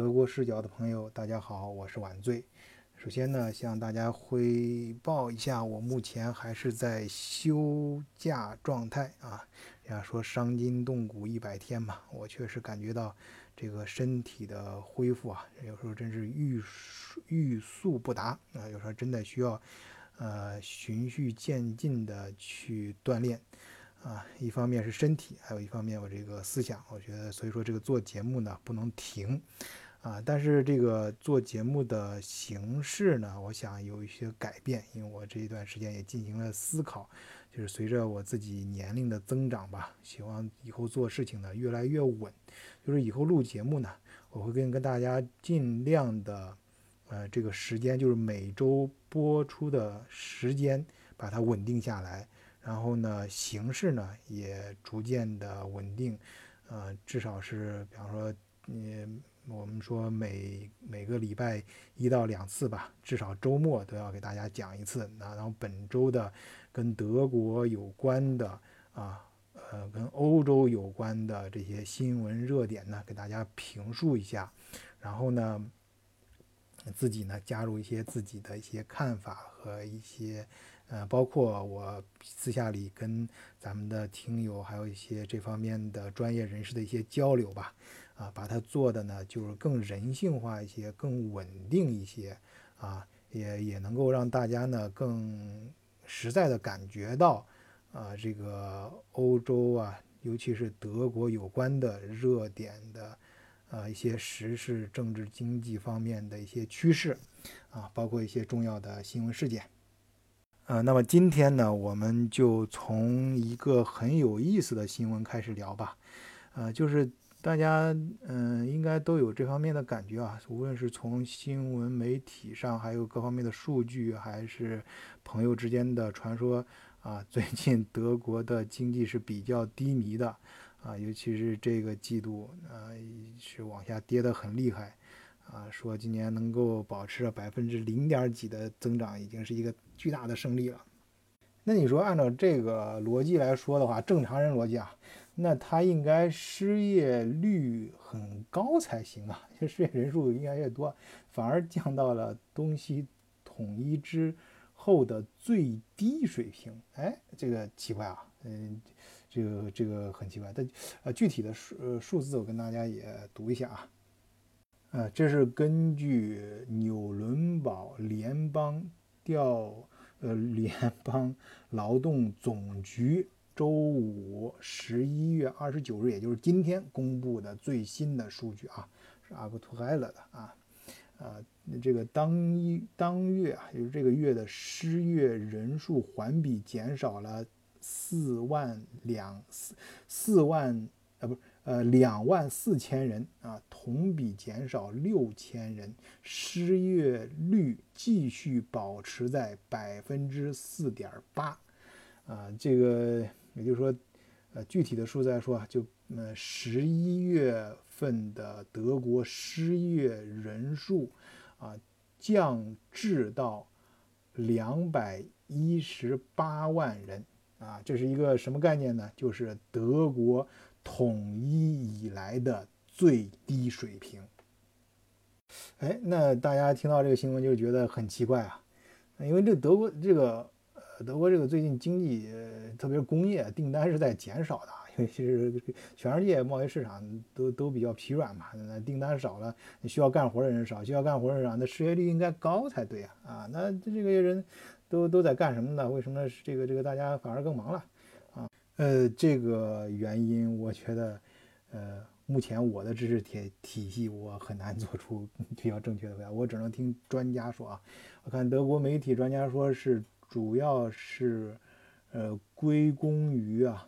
德国视角的朋友，大家好，我是晚醉。首先呢，向大家汇报一下，我目前还是在休假状态啊。人家说伤筋动骨一百天嘛，我确实感觉到这个身体的恢复啊，有时候真是欲欲速不达啊，有时候真的需要呃循序渐进的去锻炼。啊，一方面是身体，还有一方面我这个思想，我觉得，所以说这个做节目呢不能停，啊，但是这个做节目的形式呢，我想有一些改变，因为我这一段时间也进行了思考，就是随着我自己年龄的增长吧，希望以后做事情呢越来越稳，就是以后录节目呢，我会跟跟大家尽量的，呃，这个时间就是每周播出的时间，把它稳定下来。然后呢，形式呢也逐渐的稳定，呃，至少是，比方说，嗯，我们说每每个礼拜一到两次吧，至少周末都要给大家讲一次。那然后本周的跟德国有关的啊，呃，跟欧洲有关的这些新闻热点呢，给大家评述一下。然后呢，自己呢加入一些自己的一些看法和一些。呃，包括我私下里跟咱们的听友，还有一些这方面的专业人士的一些交流吧，啊，把它做的呢，就是更人性化一些，更稳定一些，啊，也也能够让大家呢更实在的感觉到，啊，这个欧洲啊，尤其是德国有关的热点的，啊，一些时事、政治、经济方面的一些趋势，啊，包括一些重要的新闻事件。呃，那么今天呢，我们就从一个很有意思的新闻开始聊吧。呃，就是大家嗯，应该都有这方面的感觉啊。无论是从新闻媒体上，还有各方面的数据，还是朋友之间的传说啊，最近德国的经济是比较低迷的啊，尤其是这个季度啊，是往下跌得很厉害。啊，说今年能够保持着百分之零点几的增长，已经是一个巨大的胜利了。那你说按照这个逻辑来说的话，正常人逻辑啊，那他应该失业率很高才行啊，就失业人数应该越多，反而降到了东西统一之后的最低水平。哎，这个奇怪啊，嗯，这个这个很奇怪。但呃，具体的数数字我跟大家也读一下啊。呃，这是根据纽伦堡联邦调呃联邦劳动总局周五十一月二十九日，也就是今天公布的最新的数据啊，是阿布图海勒的啊，呃，这个当一当月啊，就是这个月的失业人数环比减少了四万两四四万啊，不是。呃，两万四千人啊，同比减少六千人，失业率继续保持在百分之四点八，啊，这个也就是说，呃，具体的数字来说啊，就呃十一月份的德国失业人数啊，降至到两百一十八万人啊，这是一个什么概念呢？就是德国。统一以来的最低水平。哎，那大家听到这个新闻就觉得很奇怪啊，因为这德国这个德国这个最近经济，特别是工业订单是在减少的，因为其实全世界贸易市场都都比较疲软嘛，那订单少了，需要干活的人少，需要干活的人少，那失业率应该高才对啊啊，那这个人都都在干什么呢？为什么这个这个大家反而更忙了？啊呃，这个原因我觉得，呃，目前我的知识体体系我很难做出 比较正确的回答，我只能听专家说啊。我看德国媒体专家说是主要是，呃，归功于啊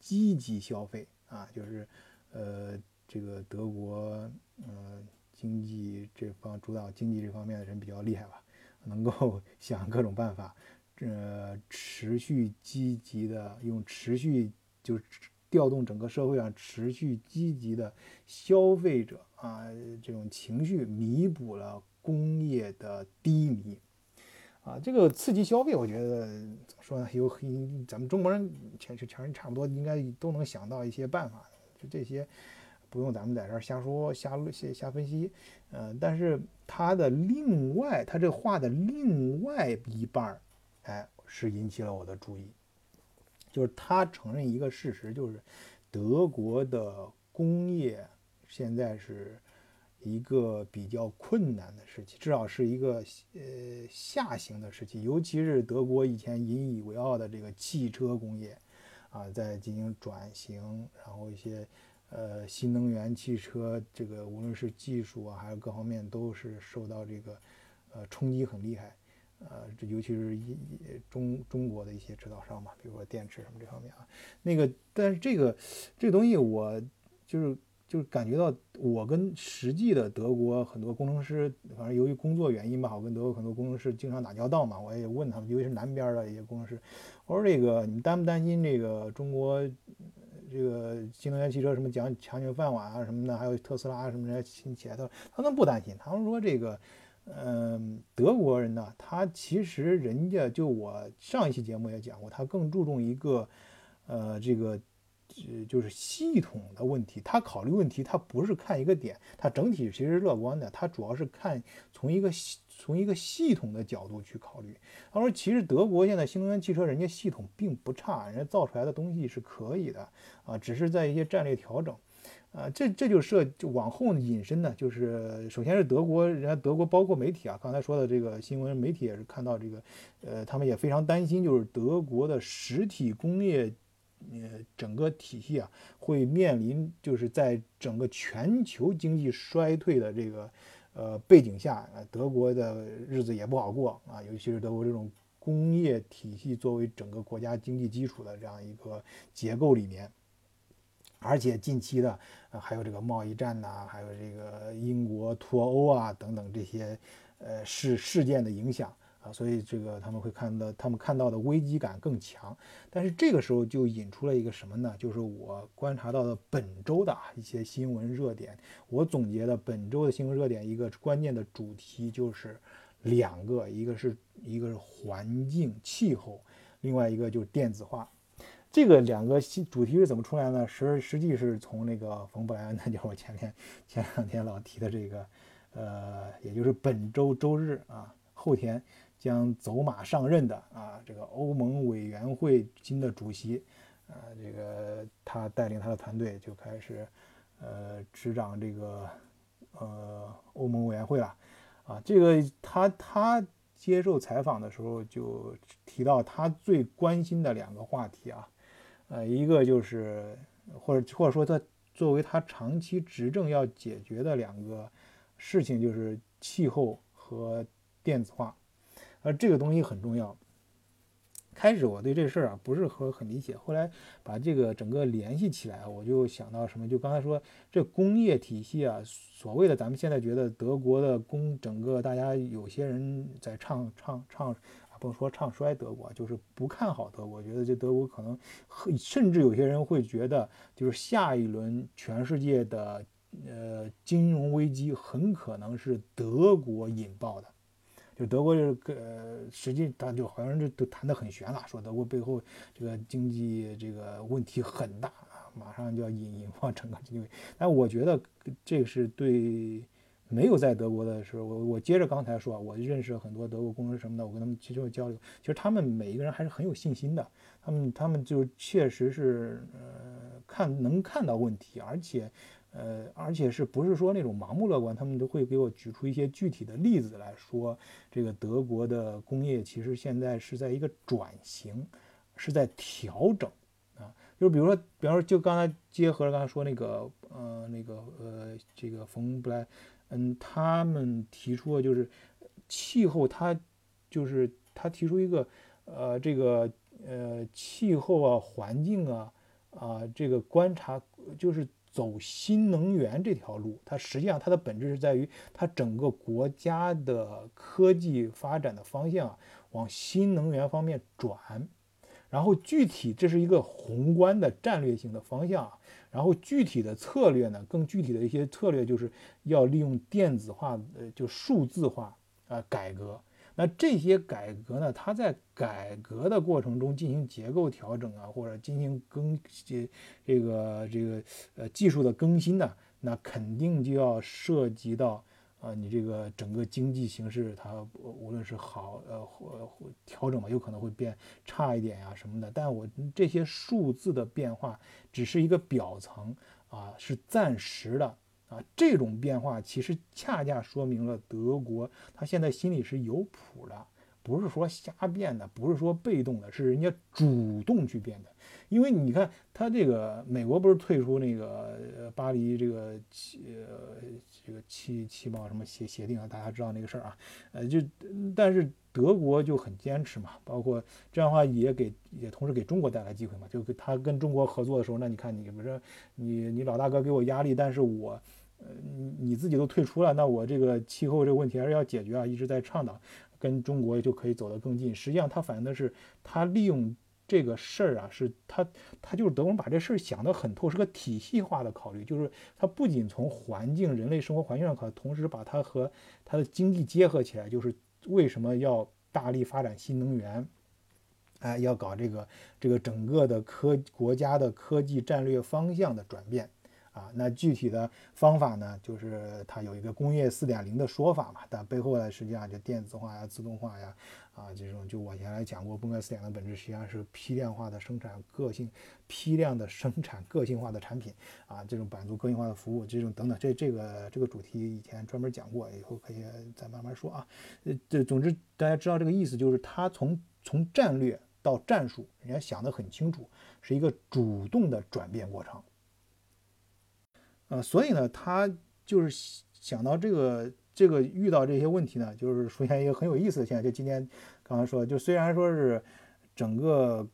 积极消费啊，就是呃这个德国呃经济这方主导经济这方面的人比较厉害吧，能够 想各种办法。呃，持续积极的用持续就调动整个社会上持续积极的消费者啊这种情绪，弥补了工业的低迷啊。这个刺激消费，我觉得怎么说呢？有很咱们中国人全全全人差不多应该都能想到一些办法，就这些不用咱们在这儿瞎说瞎瞎瞎分析，嗯，但是他的另外，他这话的另外一半儿，哎，是引起了我的注意，就是他承认一个事实，就是德国的工业现在是一个比较困难的时期，至少是一个呃下行的时期，尤其是德国以前引以为傲的这个汽车工业。啊，在进行转型，然后一些呃新能源汽车，这个无论是技术啊，还是各方面都是受到这个呃冲击很厉害，呃，这尤其是中中国的一些制造商嘛，比如说电池什么这方面啊，那个，但是这个这个东西我就是。就是感觉到我跟实际的德国很多工程师，反正由于工作原因吧，我跟德国很多工程师经常打交道嘛，我也问他们，尤其是南边的一些工程师，我说这个你们担不担心这个中国这个新能源汽车什么抢抢你饭碗啊什么的，还有特斯拉什么的新企业，他他们不担心，他们说这个，嗯，德国人呢，他其实人家就我上一期节目也讲过，他更注重一个，呃，这个。呃，就是系统的问题，他考虑问题，他不是看一个点，他整体其实是乐观的，他主要是看从一个系从一个系统的角度去考虑。他说，其实德国现在新能源汽车人家系统并不差，人家造出来的东西是可以的啊，只是在一些战略调整啊，这这就涉就往后引申呢，就是首先是德国，人家德国包括媒体啊，刚才说的这个新闻媒体也是看到这个，呃，他们也非常担心，就是德国的实体工业。呃，整个体系啊，会面临就是在整个全球经济衰退的这个呃背景下，德国的日子也不好过啊。尤其是德国这种工业体系作为整个国家经济基础的这样一个结构里面，而且近期的还有这个贸易战呐，还有这个英国脱欧啊等等这些呃事事件的影响。啊，所以这个他们会看到，他们看到的危机感更强。但是这个时候就引出了一个什么呢？就是我观察到的本周的一些新闻热点。我总结的本周的新闻热点，一个关键的主题就是两个，一个是一个是环境气候，另外一个就是电子化。这个两个新主题是怎么出来呢？实实际是从那个冯布莱恩，就是我前天前两天老提的这个，呃，也就是本周周日啊，后天。将走马上任的啊，这个欧盟委员会新的主席，啊，这个他带领他的团队就开始，呃，执掌这个呃欧盟委员会了，啊，这个他他接受采访的时候就提到他最关心的两个话题啊，呃，一个就是或者或者说他作为他长期执政要解决的两个事情就是气候和电子化。而这个东西很重要。开始我对这事儿啊不是很很理解，后来把这个整个联系起来，我就想到什么？就刚才说这工业体系啊，所谓的咱们现在觉得德国的工，整个大家有些人在唱唱唱啊，不能说唱衰德国，就是不看好德国，觉得这德国可能，甚至有些人会觉得，就是下一轮全世界的呃金融危机很可能是德国引爆的。就德国这个，实际他就好像这都谈得很悬了，说德国背后这个经济这个问题很大啊，马上就要引引发整个经济。但我觉得这个是对没有在德国的时候，我我接着刚才说，我认识很多德国工程师什么的，我跟他们其实交流，其实他们每一个人还是很有信心的，他们他们就确实是呃看能看到问题，而且。呃，而且是不是说那种盲目乐观？他们都会给我举出一些具体的例子来说，这个德国的工业其实现在是在一个转型，是在调整啊。就比如说，比方说，就刚才结合了刚才说那个，呃，那个，呃，这个冯布莱，嗯，他们提出的就是气候，他就是他提出一个，呃，这个，呃，气候啊，环境啊，啊，这个观察就是。走新能源这条路，它实际上它的本质是在于它整个国家的科技发展的方向啊往新能源方面转，然后具体这是一个宏观的战略性的方向啊，然后具体的策略呢，更具体的一些策略就是要利用电子化，呃，就数字化啊改革那这些改革呢，它在改革的过程中进行结构调整啊，或者进行更这这个这个呃技术的更新呢，那肯定就要涉及到啊，你这个整个经济形势它无论是好呃或或调整嘛，有可能会变差一点呀什么的。但我这些数字的变化只是一个表层啊，是暂时的。啊，这种变化其实恰恰说明了德国，他现在心里是有谱的，不是说瞎变的，不是说被动的，是人家主动去变的。因为你看，他这个美国不是退出那个巴黎这个呃这个气气泡什么协协定啊，大家知道那个事儿啊，呃，就但是德国就很坚持嘛，包括这样的话也给也同时给中国带来机会嘛，就他跟中国合作的时候，那你看你不是你你老大哥给我压力，但是我。呃，你你自己都退出了，那我这个气候这个问题还是要解决啊，一直在倡导，跟中国就可以走得更近。实际上，他反映的是他利用这个事儿啊，是他他就是德国人把这事儿想得很透，是个体系化的考虑，就是他不仅从环境、人类生活环境上考虑，同时把它和它的经济结合起来，就是为什么要大力发展新能源，哎，要搞这个这个整个的科国家的科技战略方向的转变。啊，那具体的方法呢，就是它有一个工业四点零的说法嘛，但背后呢，实际上就电子化呀、自动化呀，啊，这种就我原来讲过，工业四点的本质实际上是批量化的生产个性、批量的生产个性化的产品啊，这种满足个性化的服务，这种等等，这这个这个主题以前专门讲过，以后可以再慢慢说啊。呃，这总之大家知道这个意思，就是它从从战略到战术，人家想得很清楚，是一个主动的转变过程。呃，所以呢，他就是想到这个这个遇到这些问题呢，就是出现一个很有意思的现象。就今天刚才说，就虽然说是整个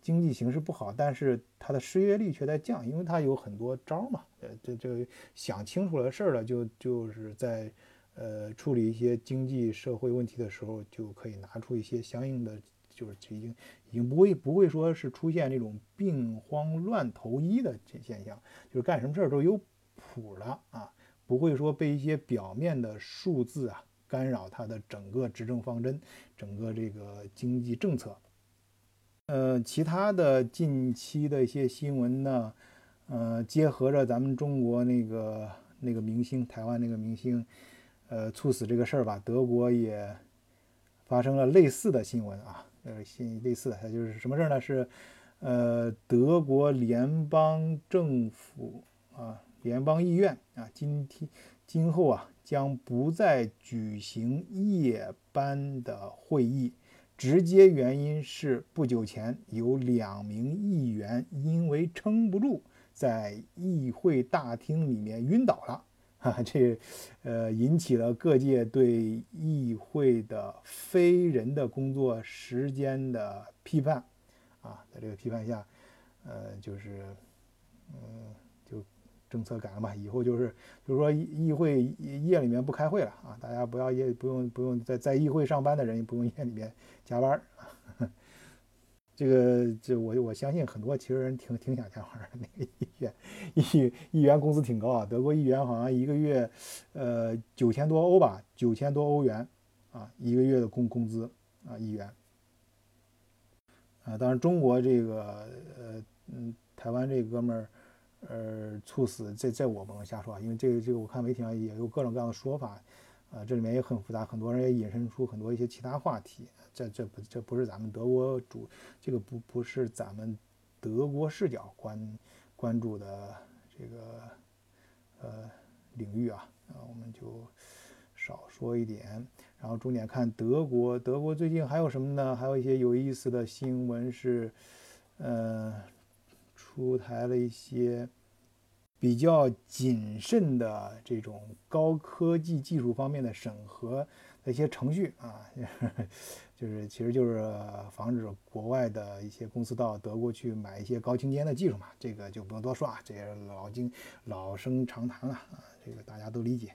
经济形势不好，但是它的失业率却在降，因为它有很多招嘛。呃，这这想清楚了事儿了，就就是在呃处理一些经济社会问题的时候，就可以拿出一些相应的，就是已经已经不会不会说是出现那种病荒乱投医的这现象，就是干什么事儿都有。谱了啊，不会说被一些表面的数字啊干扰它的整个执政方针，整个这个经济政策。呃，其他的近期的一些新闻呢，呃，结合着咱们中国那个那个明星，台湾那个明星，呃，猝死这个事儿吧，德国也发生了类似的新闻啊，呃，新类似的，它就是什么事儿呢？是呃，德国联邦政府啊。联邦议院啊，今天今后啊将不再举行夜班的会议，直接原因是不久前有两名议员因为撑不住，在议会大厅里面晕倒了，哈，这呃引起了各界对议会的非人的工作时间的批判，啊，在这个批判下，呃，就是，嗯。政策改了嘛？以后就是，就是说议会夜里面不开会了啊！大家不要夜不用不用在在议会上班的人也不用夜里面加班儿。这个这我我相信很多其实人挺挺想加班儿。那个议员议议员工资挺高啊，德国议员好像一个月呃九千多欧吧，九千多欧元啊，一个月的工工资啊，议员。啊，当然中国这个呃嗯，台湾这哥们儿。呃，猝死，这这我不能瞎说啊，因为这个这个我看媒体上也有各种各样的说法，啊，这里面也很复杂，很多人也引申出很多一些其他话题，这这不这不是咱们德国主，这个不不是咱们德国视角关关注的这个呃领域啊，啊，我们就少说一点，然后重点看德国，德国最近还有什么呢？还有一些有意思的新闻是，呃。出台了一些比较谨慎的这种高科技技术方面的审核的一些程序啊，就是其实就是防止国外的一些公司到德国去买一些高精尖的技术嘛，这个就不用多说啊，这也老经老生常谈了啊，这个大家都理解。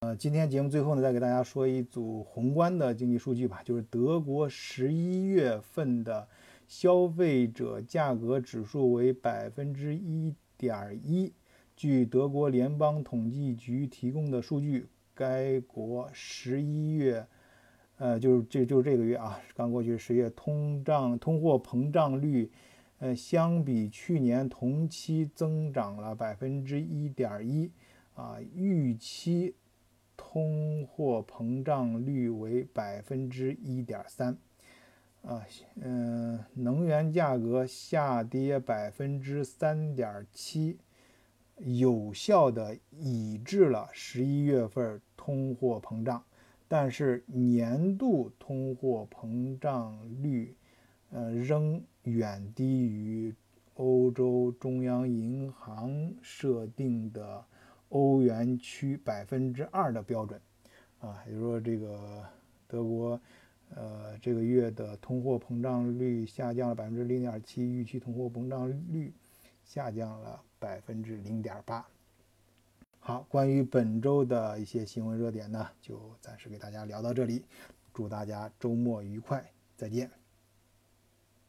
呃，今天节目最后呢，再给大家说一组宏观的经济数据吧，就是德国十一月份的。消费者价格指数为百分之一点一。据德国联邦统计局提供的数据，该国十一月，呃，就是就就这个月啊，刚过去十月，通胀通货膨胀率，呃，相比去年同期增长了百分之一点一，啊，预期通货膨胀率为百分之一点三，啊，嗯，能源价格下跌百分之三点七，有效的抑制了十一月份通货膨胀。但是年度通货膨胀率，呃，仍远低于欧洲中央银行设定的欧元区百分之二的标准，啊，也就是说，这个德国，呃，这个月的通货膨胀率下降了百分之零点七，预期通货膨胀率下降了百分之零点八。好，关于本周的一些新闻热点呢，就暂时给大家聊到这里。祝大家周末愉快，再见。